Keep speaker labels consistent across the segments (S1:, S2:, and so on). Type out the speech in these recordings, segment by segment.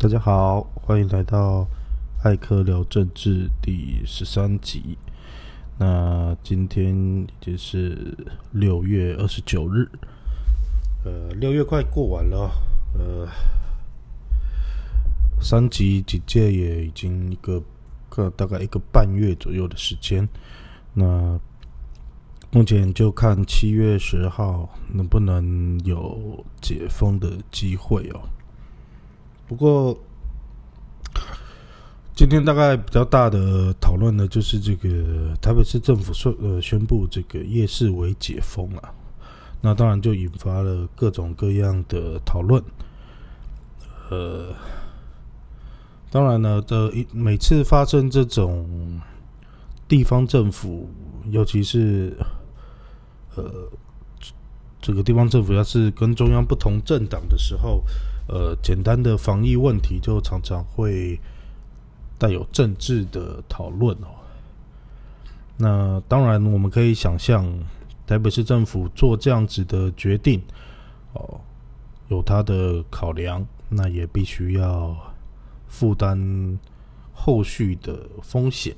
S1: 大家好，欢迎来到艾科聊政治第十三集。那今天已经是六月二十九日，呃，六月快过完了，呃，三级警戒也已经一个个大概一个半月左右的时间。那目前就看七月十号能不能有解封的机会哦。不过，今天大概比较大的讨论呢，就是这个台北市政府宣呃宣布这个夜市为解封啊，那当然就引发了各种各样的讨论。呃，当然呢，这一每次发生这种地方政府，尤其是呃这个地方政府要是跟中央不同政党的时候。呃，简单的防疫问题就常常会带有政治的讨论哦。那当然，我们可以想象，台北市政府做这样子的决定哦，有他的考量，那也必须要负担后续的风险。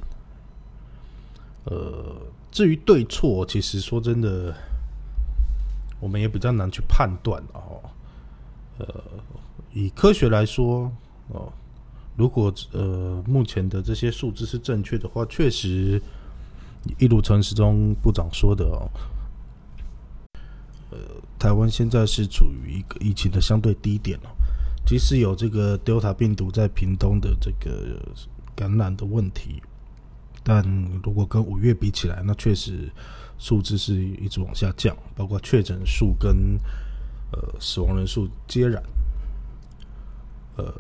S1: 呃，至于对错，其实说真的，我们也比较难去判断哦。呃。以科学来说，哦，如果呃目前的这些数字是正确的话，确实，一如陈时中部长说的哦，呃，台湾现在是处于一个疫情的相对低点哦，即使有这个 Delta 病毒在屏东的这个感染的问题，但如果跟五月比起来，那确实数字是一直往下降，包括确诊数跟呃死亡人数皆然。呃，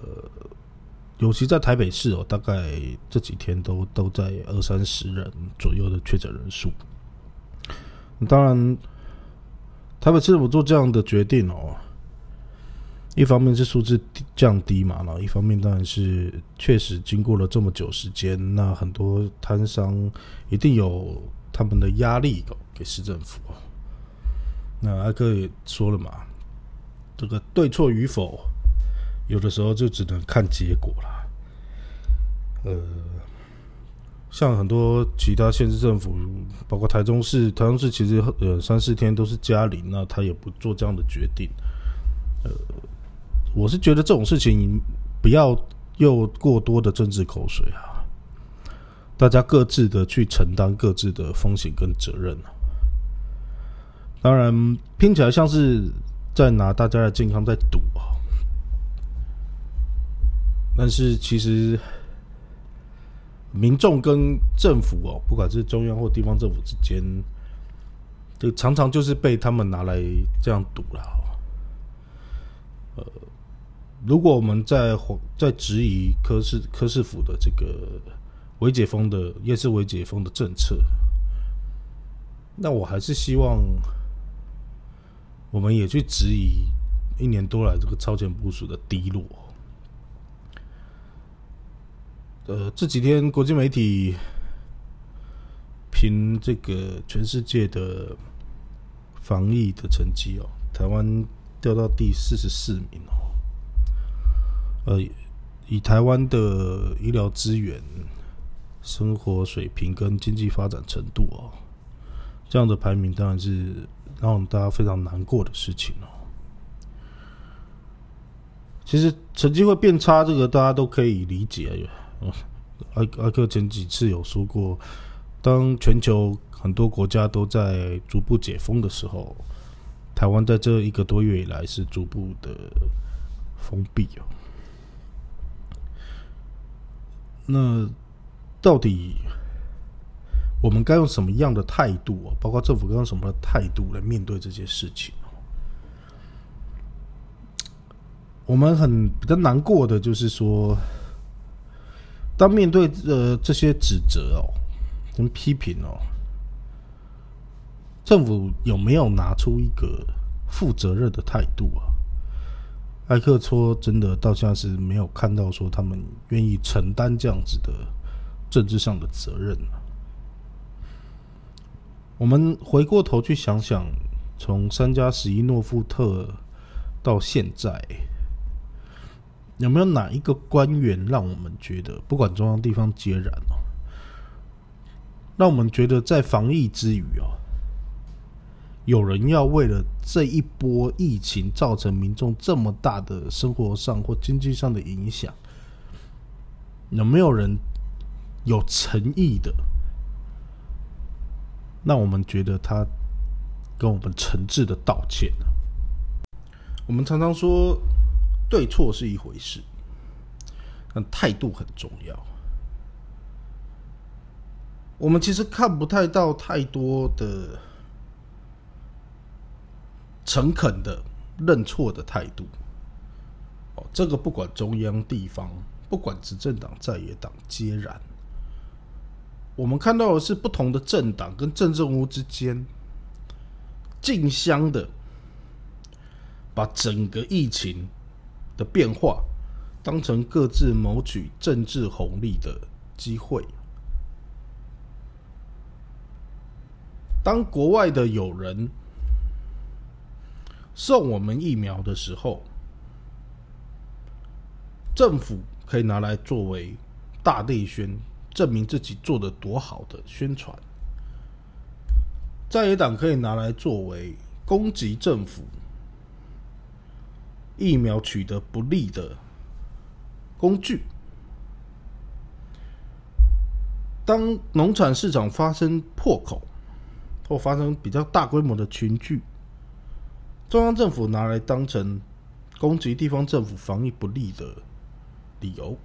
S1: 尤其在台北市哦，大概这几天都都在二三十人左右的确诊人数。当然，台北市政府做这样的决定哦，一方面是数字降低嘛，然后一方面当然是确实经过了这么久时间，那很多摊商一定有他们的压力哦给市政府。那阿哥也说了嘛，这个对错与否。有的时候就只能看结果了。呃，像很多其他县市政府，包括台中市，台中市其实呃三四天都是加零，那他也不做这样的决定。呃，我是觉得这种事情不要又过多的政治口水啊，大家各自的去承担各自的风险跟责任啊。当然，听起来像是在拿大家的健康在赌啊。但是其实，民众跟政府哦，不管是中央或地方政府之间，就常常就是被他们拿来这样赌了。呃，如果我们在在质疑科市科市府的这个维解封的夜市维解封的政策，那我还是希望我们也去质疑一年多来这个超前部署的低落。呃，这几天国际媒体评这个全世界的防疫的成绩哦，台湾掉到第四十四名哦。呃，以台湾的医疗资源、生活水平跟经济发展程度哦，这样的排名当然是让大家非常难过的事情哦。其实成绩会变差，这个大家都可以理解。阿阿克前几次有说过，当全球很多国家都在逐步解封的时候，台湾在这一个多月以来是逐步的封闭哦。那到底我们该用什么样的态度啊？包括政府该用什么态度来面对这些事情？我们很比较难过的就是说。当面对呃这些指责哦，跟批评哦，政府有没有拿出一个负责任的态度啊？埃克说，真的到现在是没有看到说他们愿意承担这样子的政治上的责任我们回过头去想想，从三加十一诺富特到现在。有没有哪一个官员让我们觉得，不管中央地方皆然哦，让我们觉得在防疫之余哦，有人要为了这一波疫情造成民众这么大的生活上或经济上的影响，有没有人有诚意的？让我们觉得他跟我们诚挚的道歉呢？我们常常说对错是一回事，但态度很重要。我们其实看不太到太多的诚恳的认错的态度。哦，这个不管中央地方，不管执政党在野党，皆然。我们看到的是不同的政党跟政治屋之间竞相的，把整个疫情的变化当成各自谋取政治红利的机会。当国外的友人送我们疫苗的时候，政府可以拿来作为大内宣。证明自己做的多好的宣传，在野党可以拿来作为攻击政府疫苗取得不利的工具。当农产市场发生破口或发生比较大规模的群聚，中央政府拿来当成攻击地方政府防疫不利的理由。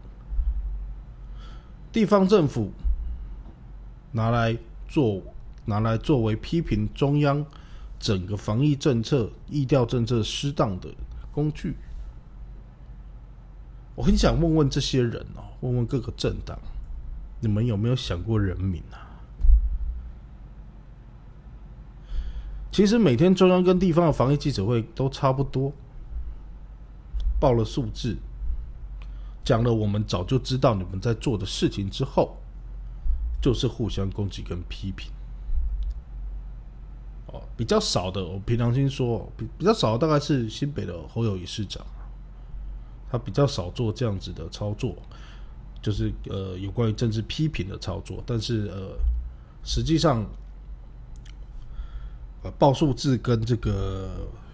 S1: 地方政府拿来做，拿来作为批评中央整个防疫政策、疫调政策失当的工具。我很想问问这些人哦，问问各个政党，你们有没有想过人民啊？其实每天中央跟地方的防疫记者会都差不多，报了数字。讲了我们早就知道你们在做的事情之后，就是互相攻击跟批评。比较少的，我凭良心说，比比较少的大概是新北的侯友谊市长，他比较少做这样子的操作，就是呃有关于政治批评的操作。但是呃，实际上，呃报数字跟这个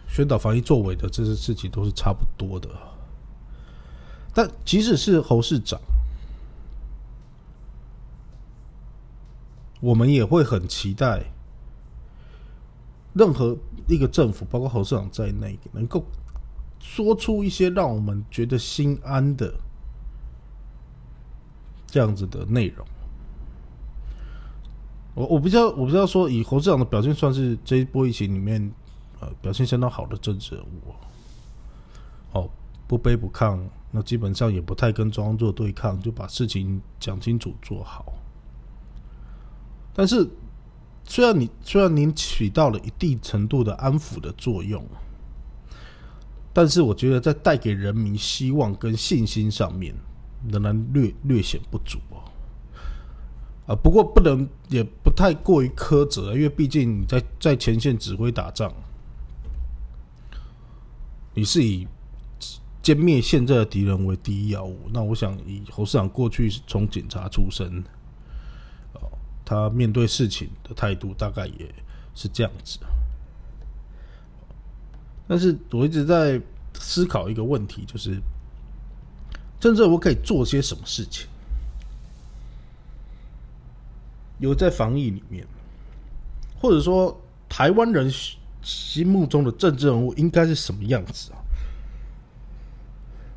S1: 宣导防疫作为的这些事情都是差不多的。但即使是侯市长，我们也会很期待，任何一个政府，包括侯市长在内，能够说出一些让我们觉得心安的这样子的内容。我我不知道，我不知道说，以侯市长的表现，算是这一波疫情里面，呃，表现相当好的政治人物。哦，不卑不亢。那基本上也不太跟中央做对抗，就把事情讲清楚做好。但是，虽然你虽然您起到了一定程度的安抚的作用，但是我觉得在带给人民希望跟信心上面，仍然略略显不足哦。啊，不过不能也不太过于苛责，因为毕竟你在在前线指挥打仗，你是以。歼灭现在的敌人为第一要务。那我想，以侯市长过去从警察出身，他面对事情的态度大概也是这样子。但是我一直在思考一个问题，就是，真正我可以做些什么事情？有在防疫里面，或者说台湾人心目中的政治人物应该是什么样子啊？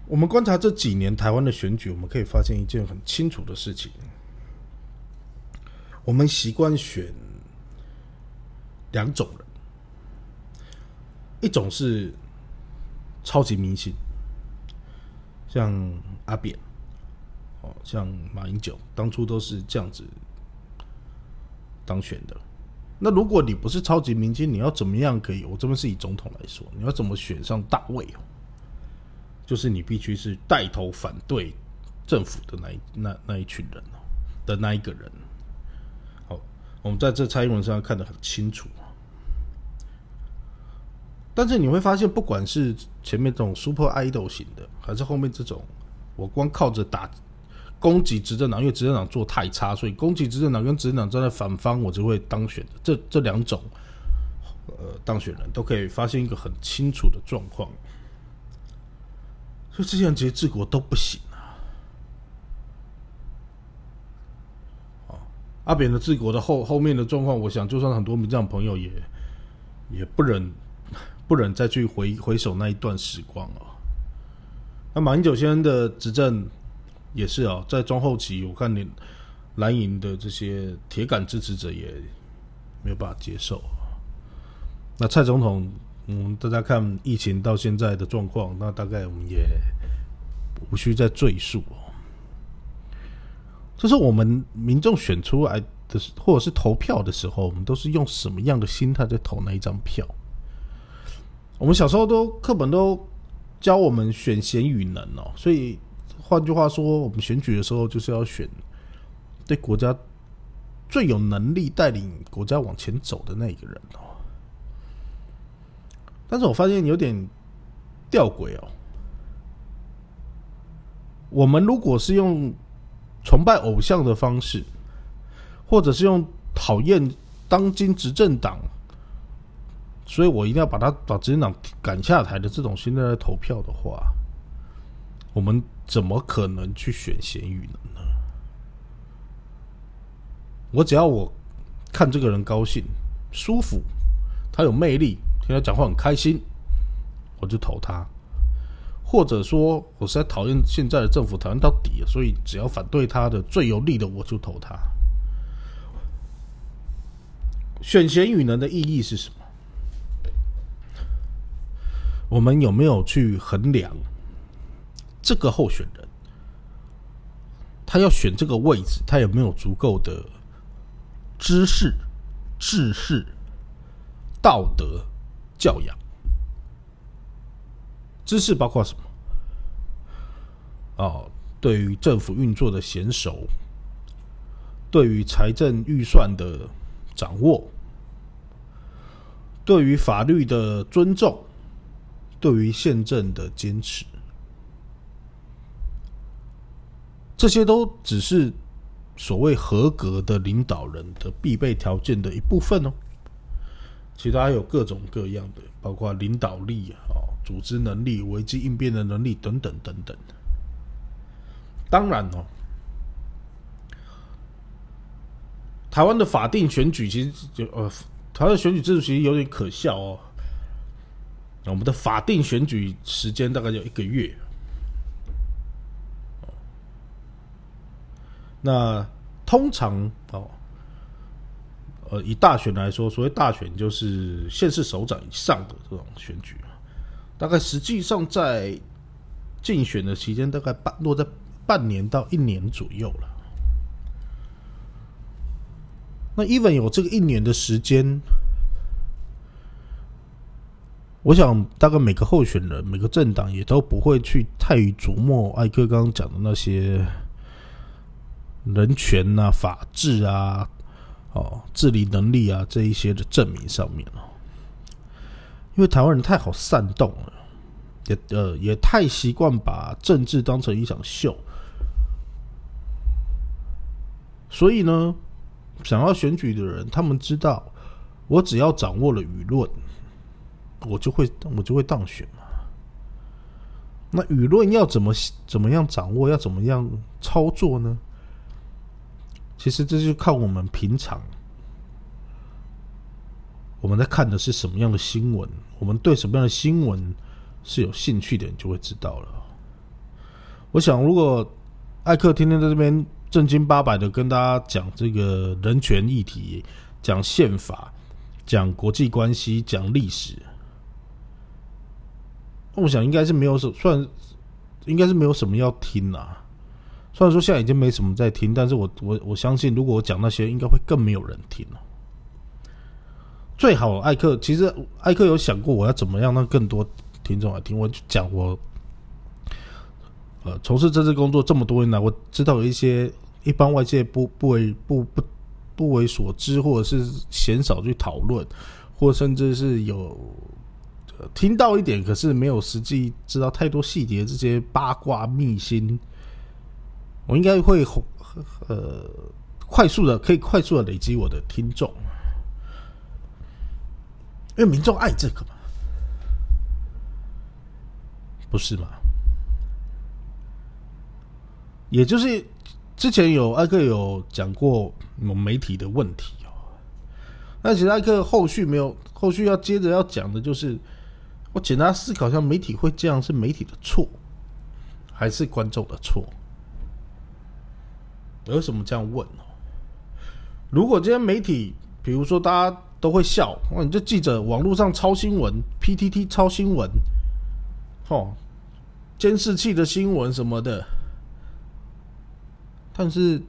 S1: 我们观察这几年台湾的选举，我们可以发现一件很清楚的事情：我们习惯选两种人，一种是超级明星，像阿扁，哦，像马英九，当初都是这样子当选的。那如果你不是超级明星，你要怎么样可以？我这边是以总统来说，你要怎么选上大位哦？就是你必须是带头反对政府的那一那那一群人哦的那一个人。我们在这蔡英文上看得很清楚但是你会发现，不管是前面这种 super idol 型的，还是后面这种，我光靠着打攻击执政党，因为执政党做太差，所以攻击执政党跟执政党站在反方，我就会当选的。这这两种，呃，当选人都可以发现一个很清楚的状况。所以这些人其实治国都不行！阿扁的治国的后后面的状况，我想就算很多民进党朋友也也不忍。不忍再去回回首那一段时光啊！那马英九先生的执政也是啊，在中后期，我看你蓝营的这些铁杆支持者也没有办法接受。那蔡总统，嗯，大家看疫情到现在的状况，那大概我们也无需再赘述哦。就是我们民众选出来的，或者是投票的时候，我们都是用什么样的心态在投那一张票？我们小时候都课本都教我们选贤与能哦，所以换句话说，我们选举的时候就是要选对国家最有能力带领国家往前走的那一个人哦。但是我发现有点吊诡哦，我们如果是用崇拜偶像的方式，或者是用讨厌当今执政党。所以我一定要把他把执政党赶下台的这种心态来投票的话，我们怎么可能去选咸鱼呢？我只要我看这个人高兴、舒服，他有魅力，听他讲话很开心，我就投他；或者说我实在讨厌现在的政府，讨厌到底，所以只要反对他的最有利的，我就投他。选贤与能的意义是什么？我们有没有去衡量这个候选人？他要选这个位置，他有没有足够的知识、知识、道德、教养？知识包括什么？哦，对于政府运作的娴熟，对于财政预算的掌握，对于法律的尊重。对于宪政的坚持，这些都只是所谓合格的领导人的必备条件的一部分哦。其他有各种各样的，包括领导力啊、组织能力、危机应变的能力等等等等。当然哦，台湾的法定选举其实就呃，台湾的选举制度其实有点可笑哦。我们的法定选举时间大概有一个月。那通常哦，呃，以大选来说，所谓大选就是县市首长以上的这种选举大概实际上在竞选的期间，大概半落在半年到一年左右了。那 even 有这个一年的时间。我想，大概每个候选人、每个政党也都不会去太于琢磨艾克刚刚讲的那些人权啊、法治啊、哦、治理能力啊这一些的证明上面哦，因为台湾人太好煽动了，也呃也太习惯把政治当成一场秀，所以呢，想要选举的人，他们知道，我只要掌握了舆论。我就会我就会当选嘛？那舆论要怎么怎么样掌握？要怎么样操作呢？其实这就靠我们平常我们在看的是什么样的新闻，我们对什么样的新闻是有兴趣的，你就会知道了。我想，如果艾克天天在这边正经八百的跟大家讲这个人权议题，讲宪法，讲国际关系，讲历史。我想应该是没有什，算应该是没有什么要听啊。虽然说现在已经没什么在听，但是我我我相信，如果我讲那些，应该会更没有人听了。最好艾克，其实艾克有想过我要怎么样让更多听众来听。我讲我，呃，从事政治工作这么多年来，我知道有一些一般外界不不为不不不为所知，或者是鲜少去讨论，或甚至是有。听到一点，可是没有实际知道太多细节，这些八卦秘辛，我应该会呃快速的可以快速的累积我的听众，因为民众爱这个嘛，不是吗？也就是之前有艾克有讲过某媒体的问题哦，那其实艾克后续没有，后续要接着要讲的就是，我简单思考一下，媒体会这样是媒体的错，还是观众的错？为什么这样问呢？如果今天媒体，比如说大家都会笑，哇，你这记者网络上抄新闻，PTT 抄新闻，哦，监视器的新闻什么的。但是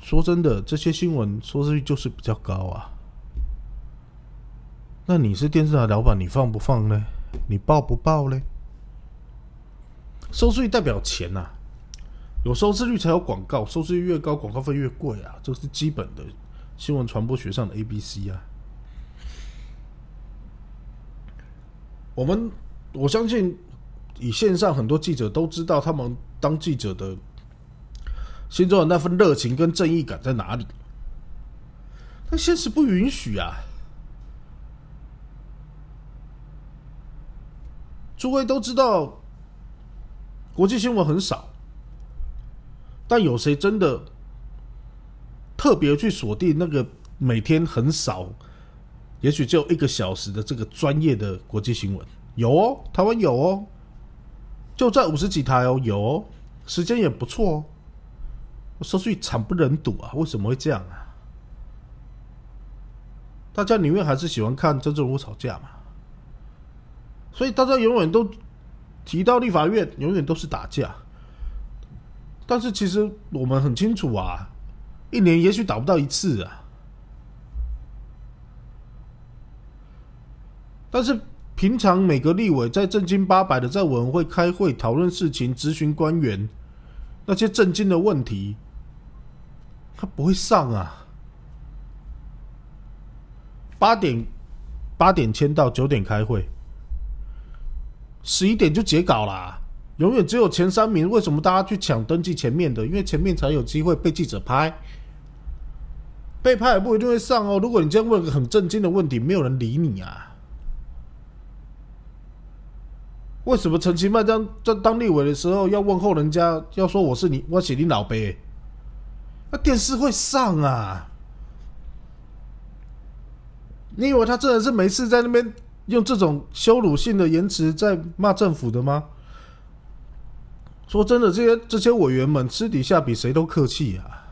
S1: 说真的，这些新闻收视率就是比较高啊。那你是电视台老板，你放不放呢？你报不报呢？收视率代表钱呐，有收视率才有广告，收视率越高，广告费越贵啊，这是基本的新闻传播学上的 A B C 啊。我们我相信，以线上很多记者都知道，他们当记者的。心中的那份热情跟正义感在哪里？但现实不允许啊！诸位都知道，国际新闻很少，但有谁真的特别去锁定那个每天很少，也许只有一个小时的这个专业的国际新闻？有哦，台湾有哦，就在五十几台哦，有哦，时间也不错哦。收视率惨不忍睹啊！为什么会这样啊？大家宁愿还是喜欢看真正人物吵架嘛？所以大家永远都提到立法院，永远都是打架。但是其实我们很清楚啊，一年也许打不到一次啊。但是平常每个立委在正经八百的在委员会开会讨论事情、咨询官员那些正经的问题。他不会上啊！八点八点签到，九点开会，十一点就截稿啦。永远只有前三名。为什么大家去抢登记前面的？因为前面才有机会被记者拍。被拍也不一定会上哦。如果你今天问个很震惊的问题，没有人理你啊。为什么陈其迈当在当立委的时候要问候人家，要说我是你，我写你老辈？那电视会上啊？你以为他真的是没事在那边用这种羞辱性的言辞在骂政府的吗？说真的，这些这些委员们私底下比谁都客气啊。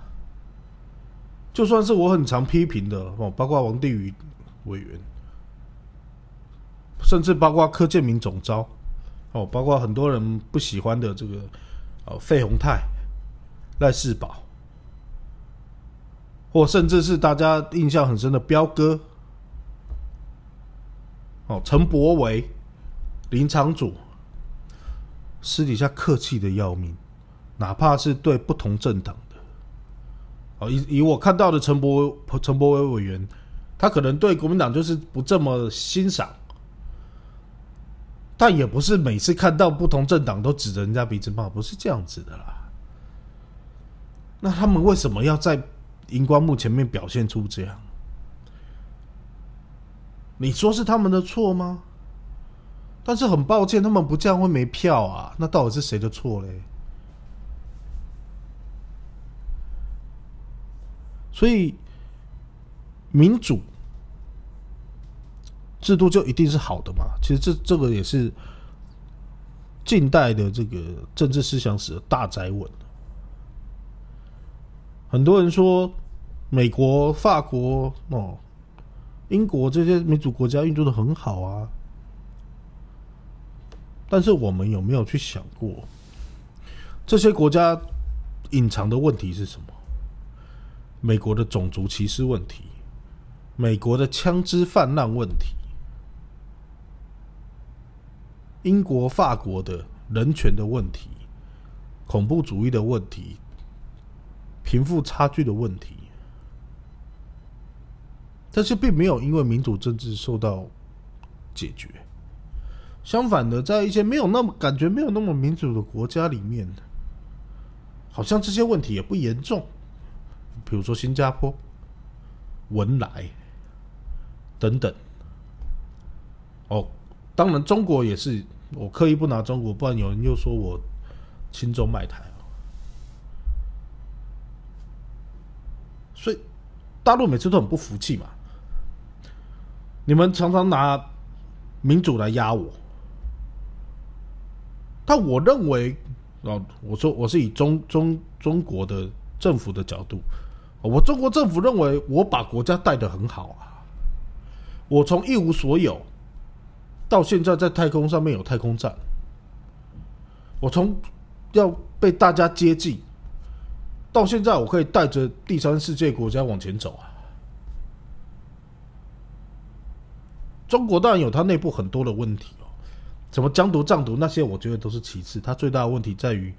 S1: 就算是我很常批评的哦，包括王定宇委员，甚至包括柯建明总招哦，包括很多人不喜欢的这个哦费鸿泰、赖世宝。或甚至是大家印象很深的彪哥，哦，陈柏维、林长祖，私底下客气的要命，哪怕是对不同政党，哦，以以我看到的陈伯陈柏维委员，他可能对国民党就是不这么欣赏，但也不是每次看到不同政党都指着人家鼻子骂，不是这样子的啦。那他们为什么要在？荧光幕前面表现出这样，你说是他们的错吗？但是很抱歉，他们不这样会没票啊。那到底是谁的错嘞？所以民主制度就一定是好的嘛？其实这这个也是近代的这个政治思想史的大灾问。很多人说，美国、法国、哦、英国这些民主国家运作的很好啊，但是我们有没有去想过，这些国家隐藏的问题是什么？美国的种族歧视问题，美国的枪支泛滥问题，英国、法国的人权的问题，恐怖主义的问题。贫富差距的问题，但是并没有因为民主政治受到解决。相反的，在一些没有那么感觉没有那么民主的国家里面，好像这些问题也不严重。比如说新加坡、文莱等等。哦，当然中国也是，我刻意不拿中国，不然有人又说我轻中卖台。所以大陆每次都很不服气嘛。你们常常拿民主来压我。但我认为，哦，我说我是以中中中国的政府的角度，我中国政府认为我把国家带的很好啊，我从一无所有到现在在太空上面有太空站，我从要被大家接近到现在我可以带着第三世界国家往前走啊。中国当然有它内部很多的问题哦。什么疆独、藏独那些，我觉得都是其次。它最大的问题在于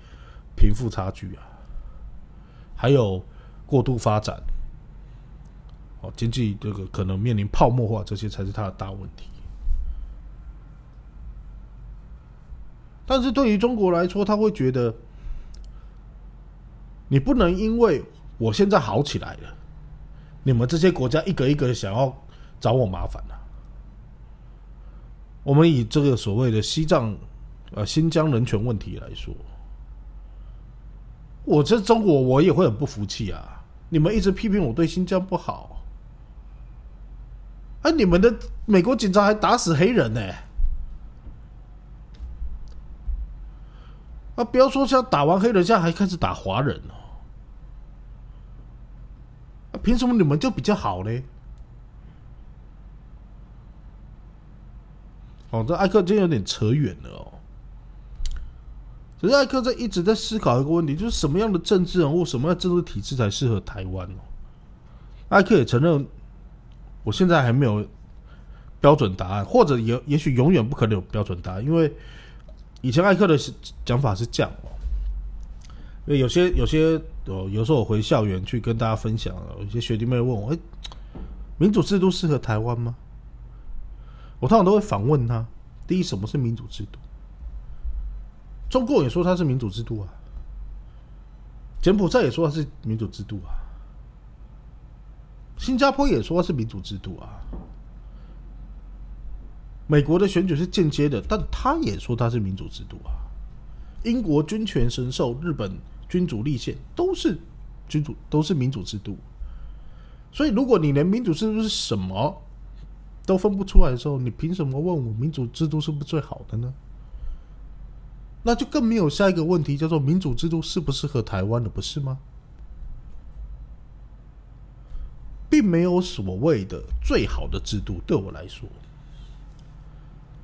S1: 贫富差距啊，还有过度发展，哦，经济这个可能面临泡沫化，这些才是它的大问题。但是对于中国来说，他会觉得你不能因为我现在好起来了，你们这些国家一个一个想要找我麻烦了。我们以这个所谓的西藏、呃新疆人权问题来说，我这中国我也会很不服气啊！你们一直批评我对新疆不好，哎，你们的美国警察还打死黑人呢！啊，不要说像打完黑人，现在还开始打华人哦！啊，凭什么你们就比较好嘞？哦，这艾克今天有点扯远了哦。可是艾克在一直在思考一个问题，就是什么样的政治人物、什么样的政治体制才适合台湾哦？艾克也承认，我现在还没有标准答案，或者也也许永远不可能有标准答案，因为以前艾克的讲法是这样哦。因为有些有些哦，有时候我回校园去跟大家分享，有些学弟妹问我：“哎，民主制度适合台湾吗？”我通常都会反问他：第一，什么是民主制度？中国也说它是民主制度啊，柬埔寨也说它是民主制度啊，新加坡也说是民主制度啊，美国的选举是间接的，但他也说它是民主制度啊。英国君权神授，日本君主立宪，都是君主，都是民主制度。所以，如果你连民主制度是什么？都分不出来的时候，你凭什么问我民主制度是不是最好的呢？那就更没有下一个问题，叫做民主制度适不适合台湾了，不是吗？并没有所谓的最好的制度，对我来说，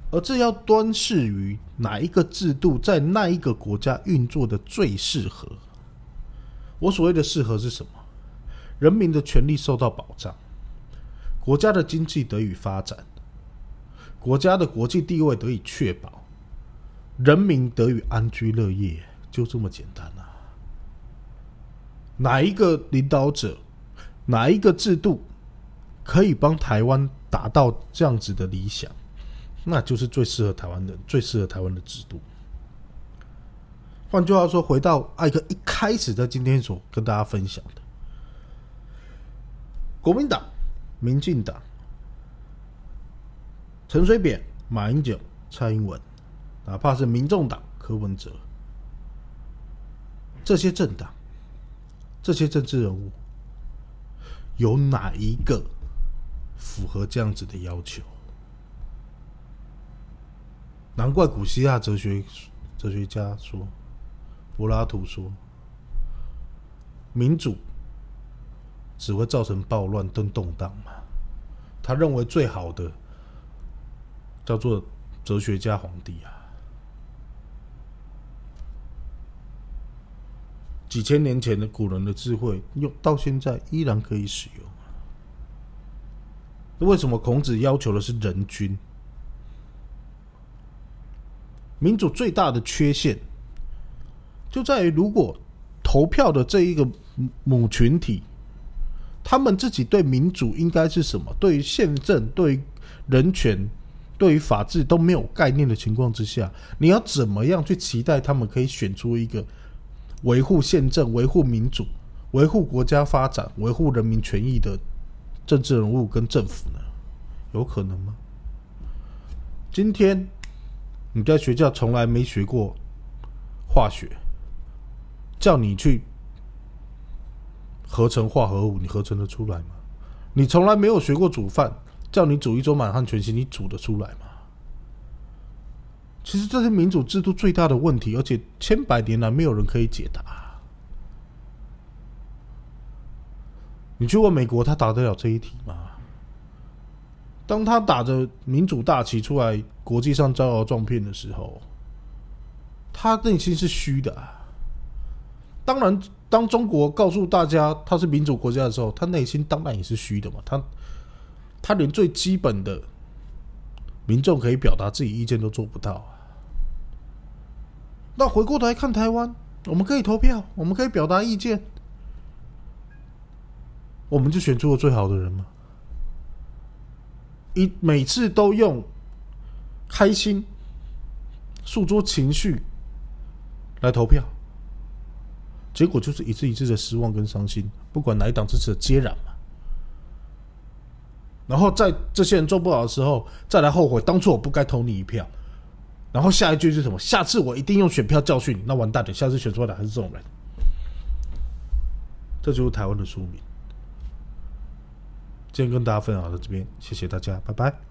S1: 而这要端视于哪一个制度在那一个国家运作的最适合。我所谓的适合是什么？人民的权利受到保障。国家的经济得以发展，国家的国际地位得以确保，人民得以安居乐业，就这么简单啊！哪一个领导者，哪一个制度，可以帮台湾达到这样子的理想，那就是最适合台湾的、最适合台湾的制度。换句话说，回到艾克一开始在今天所跟大家分享的，国民党。民进党、陈水扁、马英九、蔡英文，哪怕是民众党柯文哲，这些政党、这些政治人物，有哪一个符合这样子的要求？难怪古希腊哲学哲学家说，柏拉图说，民主。只会造成暴乱跟动荡嘛？他认为最好的叫做哲学家皇帝啊，几千年前的古人的智慧用到现在依然可以使用。那为什么孔子要求的是人君？民主最大的缺陷就在于，如果投票的这一个母群体。他们自己对民主应该是什么？对于宪政、对于人权、对于法治都没有概念的情况之下，你要怎么样去期待他们可以选出一个维护宪政、维护民主、维护国家发展、维护人民权益的政治人物跟政府呢？有可能吗？今天你在学校从来没学过化学，叫你去合成化合物，你合成的出来吗？你从来没有学过煮饭，叫你煮一桌满汉全席，你煮得出来吗？其实这是民主制度最大的问题，而且千百年来没有人可以解答。你去问美国，他答得了这一题吗？当他打着民主大旗出来国际上招摇撞骗的时候，他内心是虚的。啊当然，当中国告诉大家他是民主国家的时候，他内心当然也是虚的嘛。他他连最基本的民众可以表达自己意见都做不到。那回过头来看台湾，我们可以投票，我们可以表达意见，我们就选出了最好的人吗？一每次都用开心诉诸情绪来投票，结果就是一次一次的失望跟伤心。不管哪一党支持，接壤嘛。然后在这些人做不好的时候，再来后悔当初我不该投你一票。然后下一句是什么？下次我一定用选票教训你。那完蛋了，下次选出来的还是这种人。这就是台湾的宿命。今天跟大家分享到这边，谢谢大家，拜拜。